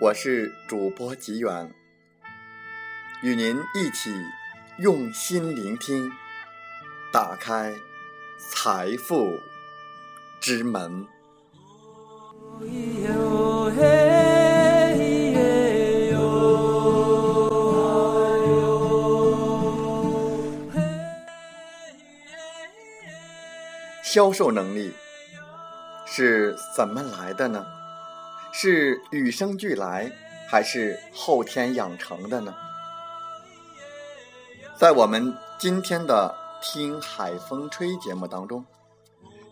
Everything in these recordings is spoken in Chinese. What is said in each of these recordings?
我是主播吉远。与您一起用心聆听，打开财富之门。销售能力是怎么来的呢？是与生俱来，还是后天养成的呢？在我们今天的《听海风吹》节目当中，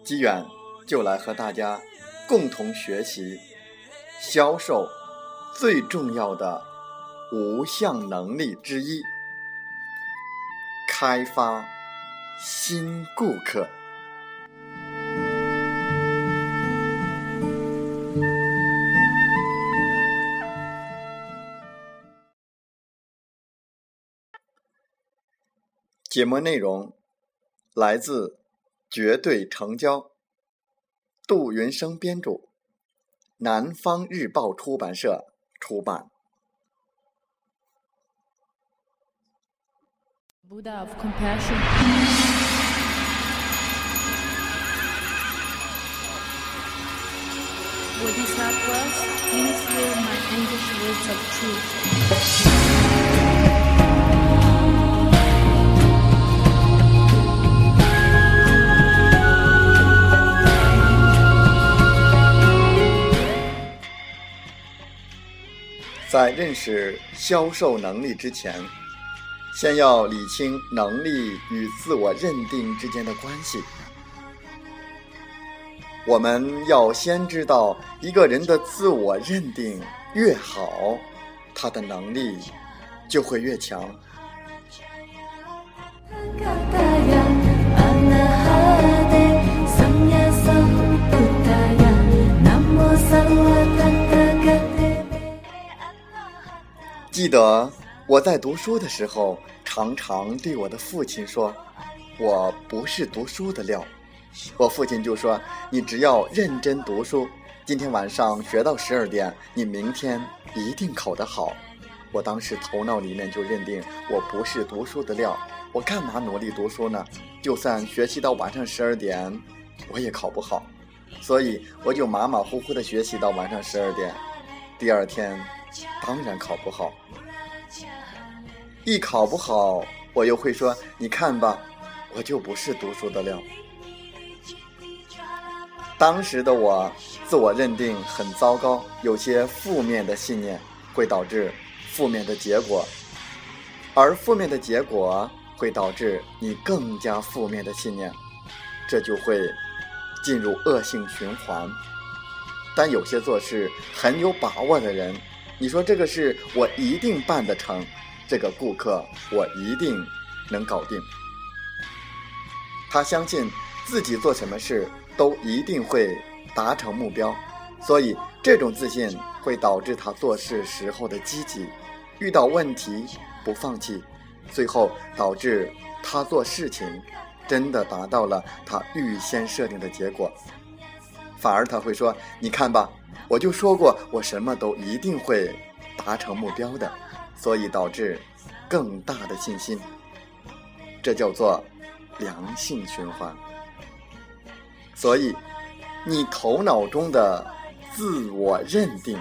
机远就来和大家共同学习销售最重要的五项能力之一——开发新顾客。节目内容来自《绝对成交》，杜云生编著，南方日报出版社出版。在认识销售能力之前，先要理清能力与自我认定之间的关系。我们要先知道，一个人的自我认定越好，他的能力就会越强。记得我在读书的时候，常常对我的父亲说：“我不是读书的料。”我父亲就说：“你只要认真读书，今天晚上学到十二点，你明天一定考得好。”我当时头脑里面就认定我不是读书的料，我干嘛努力读书呢？就算学习到晚上十二点，我也考不好，所以我就马马虎虎的学习到晚上十二点，第二天。当然考不好，一考不好，我又会说：“你看吧，我就不是读书的料。”当时的我自我认定很糟糕，有些负面的信念会导致负面的结果，而负面的结果会导致你更加负面的信念，这就会进入恶性循环。但有些做事很有把握的人。你说这个事我一定办得成，这个顾客我一定能搞定。他相信自己做什么事都一定会达成目标，所以这种自信会导致他做事时候的积极，遇到问题不放弃，最后导致他做事情真的达到了他预先设定的结果。反而他会说：“你看吧。”我就说过，我什么都一定会达成目标的，所以导致更大的信心。这叫做良性循环。所以，你头脑中的自我认定，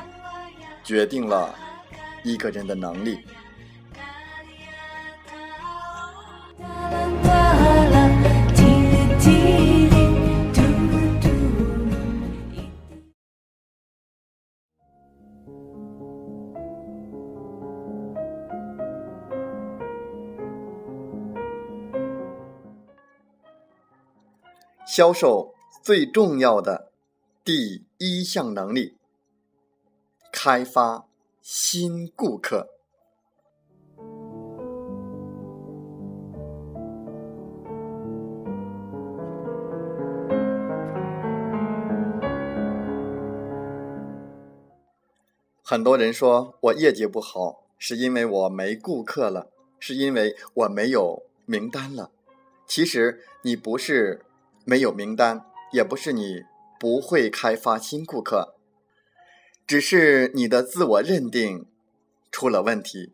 决定了一个人的能力。销售最重要的第一项能力：开发新顾客。很多人说我业绩不好，是因为我没顾客了，是因为我没有名单了。其实你不是。没有名单，也不是你不会开发新顾客，只是你的自我认定出了问题。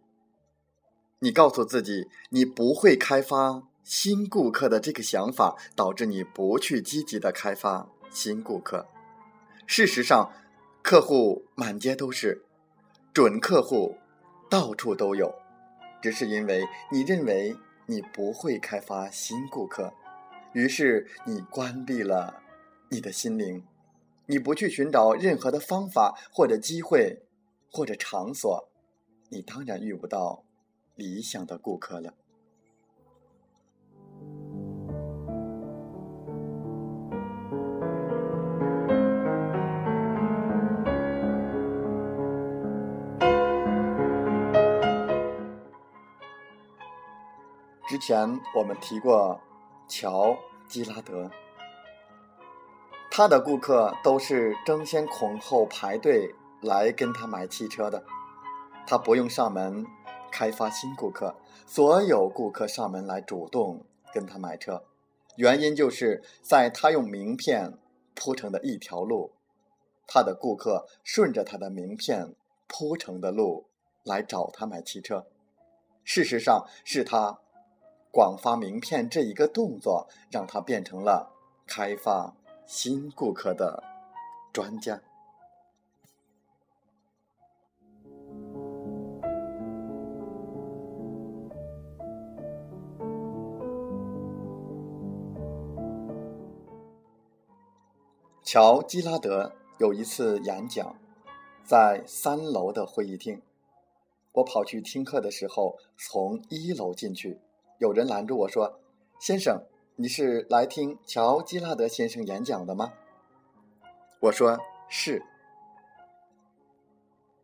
你告诉自己你不会开发新顾客的这个想法，导致你不去积极的开发新顾客。事实上，客户满街都是，准客户到处都有，只是因为你认为你不会开发新顾客。于是你关闭了你的心灵，你不去寻找任何的方法或者机会或者场所，你当然遇不到理想的顾客了。之前我们提过。乔基拉德，他的顾客都是争先恐后排队来跟他买汽车的，他不用上门开发新顾客，所有顾客上门来主动跟他买车，原因就是在他用名片铺成的一条路，他的顾客顺着他的名片铺成的路来找他买汽车，事实上是他。广发名片这一个动作，让他变成了开发新顾客的专家。乔基拉德有一次演讲，在三楼的会议厅，我跑去听课的时候，从一楼进去。有人拦住我说：“先生，你是来听乔基拉德先生演讲的吗？”我说：“是。”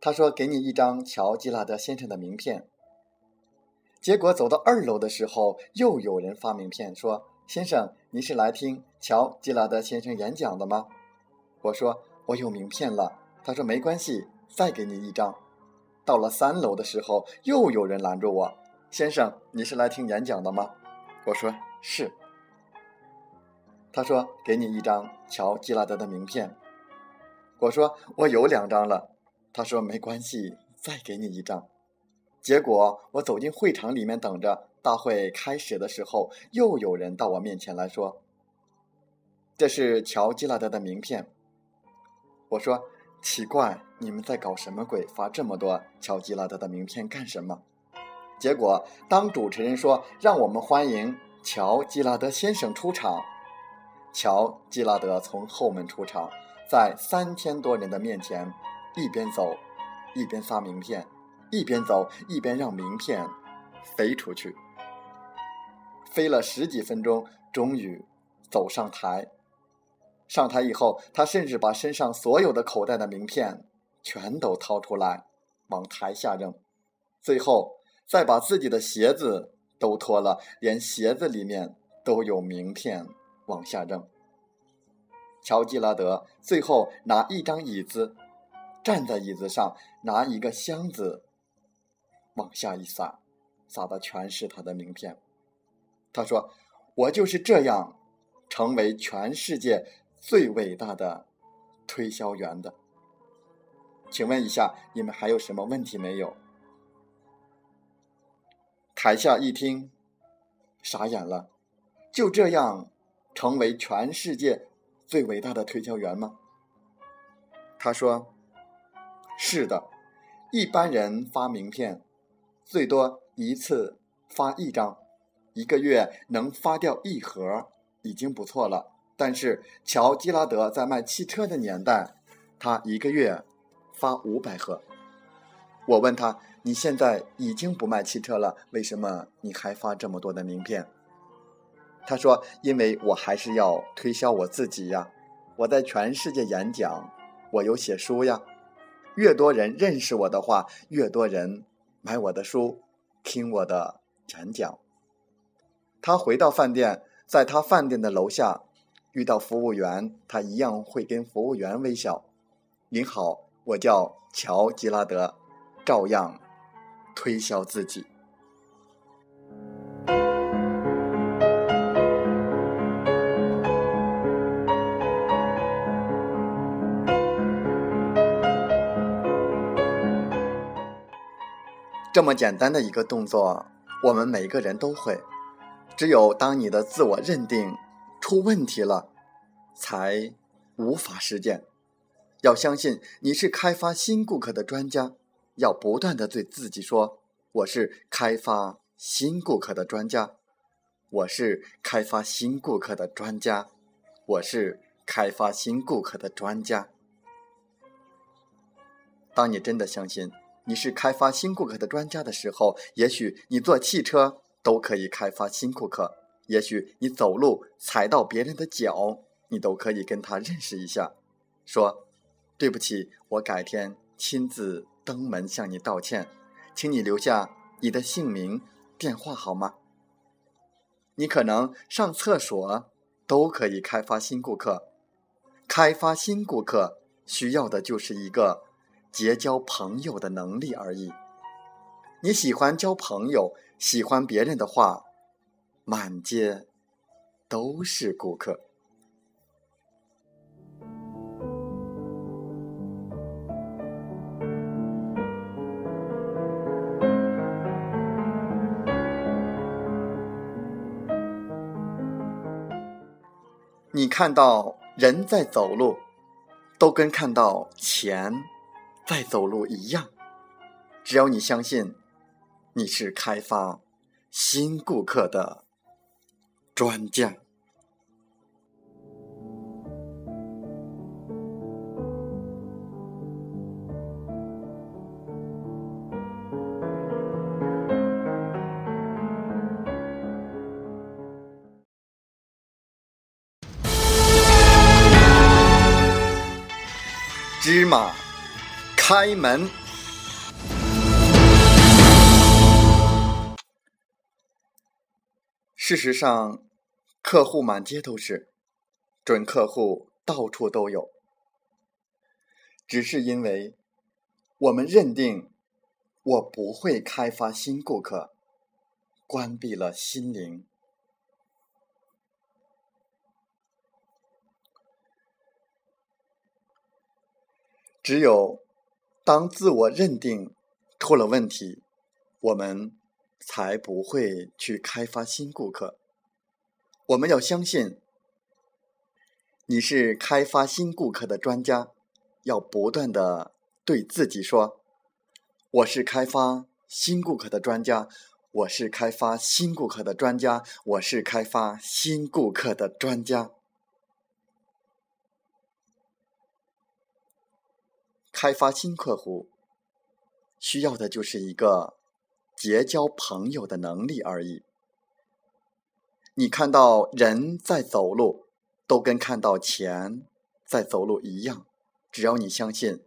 他说：“给你一张乔基拉德先生的名片。”结果走到二楼的时候，又有人发名片说：“先生，你是来听乔基拉德先生演讲的吗？”我说：“我有名片了。”他说：“没关系，再给你一张。”到了三楼的时候，又有人拦住我。先生，你是来听演讲的吗？我说是。他说：“给你一张乔基拉德的名片。”我说：“我有两张了。”他说：“没关系，再给你一张。”结果我走进会场里面等着，大会开始的时候，又有人到我面前来说：“这是乔基拉德的名片。”我说：“奇怪，你们在搞什么鬼？发这么多乔基拉德的名片干什么？”结果，当主持人说“让我们欢迎乔基拉德先生出场”，乔基拉德从后门出场，在三千多人的面前，一边走，一边发名片，一边走一边让名片飞出去，飞了十几分钟，终于走上台。上台以后，他甚至把身上所有的口袋的名片全都掏出来，往台下扔，最后。再把自己的鞋子都脱了，连鞋子里面都有名片，往下扔。乔基拉德最后拿一张椅子，站在椅子上，拿一个箱子往下一撒，撒的全是他的名片。他说：“我就是这样成为全世界最伟大的推销员的。”请问一下，你们还有什么问题没有？台下一听，傻眼了。就这样，成为全世界最伟大的推销员吗？他说：“是的，一般人发名片，最多一次发一张，一个月能发掉一盒已经不错了。但是乔吉拉德在卖汽车的年代，他一个月发五百盒。我问他：你现在已经不卖汽车了，为什么你还发这么多的名片？”他说：“因为我还是要推销我自己呀，我在全世界演讲。”我有写书呀，越多人认识我的话，越多人买我的书，听我的演讲。他回到饭店，在他饭店的楼下遇到服务员，他一样会跟服务员微笑。您好，我叫乔吉拉德，照样推销自己。这么简单的一个动作，我们每个人都会。只有当你的自我认定出问题了，才无法实践。要相信你是开发新顾客的专家，要不断的对自己说：“我是开发新顾客的专家，我是开发新顾客的专家，我是开发新顾客的专家。”当你真的相信。你是开发新顾客的专家的时候，也许你坐汽车都可以开发新顾客；也许你走路踩到别人的脚，你都可以跟他认识一下，说：“对不起，我改天亲自登门向你道歉，请你留下你的姓名、电话好吗？”你可能上厕所都可以开发新顾客，开发新顾客需要的就是一个。结交朋友的能力而已。你喜欢交朋友，喜欢别人的话，满街都是顾客。你看到人在走路，都跟看到钱。在走路一样，只要你相信，你是开发新顾客的专家。马。开门。事实上，客户满街都是，准客户到处都有。只是因为我们认定我不会开发新顾客，关闭了心灵。只有。当自我认定出了问题，我们才不会去开发新顾客。我们要相信，你是开发新顾客的专家，要不断的对自己说：“我是开发新顾客的专家，我是开发新顾客的专家，我是开发新顾客的专家。”开发新客户，需要的就是一个结交朋友的能力而已。你看到人在走路，都跟看到钱在走路一样。只要你相信，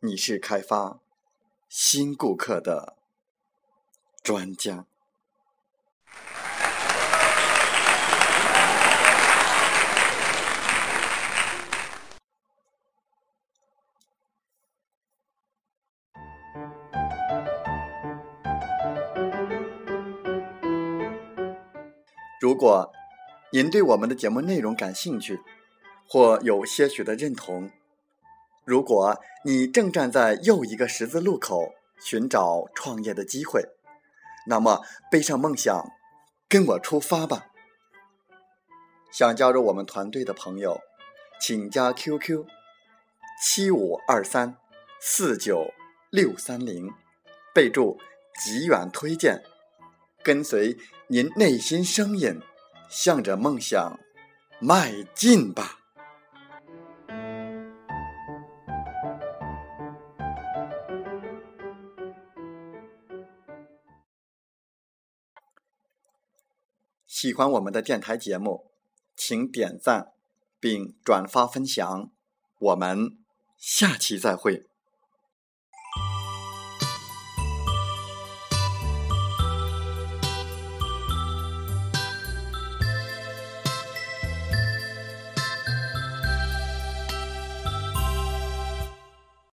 你是开发新顾客的专家。如果您对我们的节目内容感兴趣，或有些许的认同，如果你正站在又一个十字路口寻找创业的机会，那么背上梦想，跟我出发吧！想加入我们团队的朋友，请加 QQ：七五二三四九六三零，备注“极远推荐”，跟随您内心声音，向着梦想迈进吧。喜欢我们的电台节目，请点赞并转发分享。我们下期再会。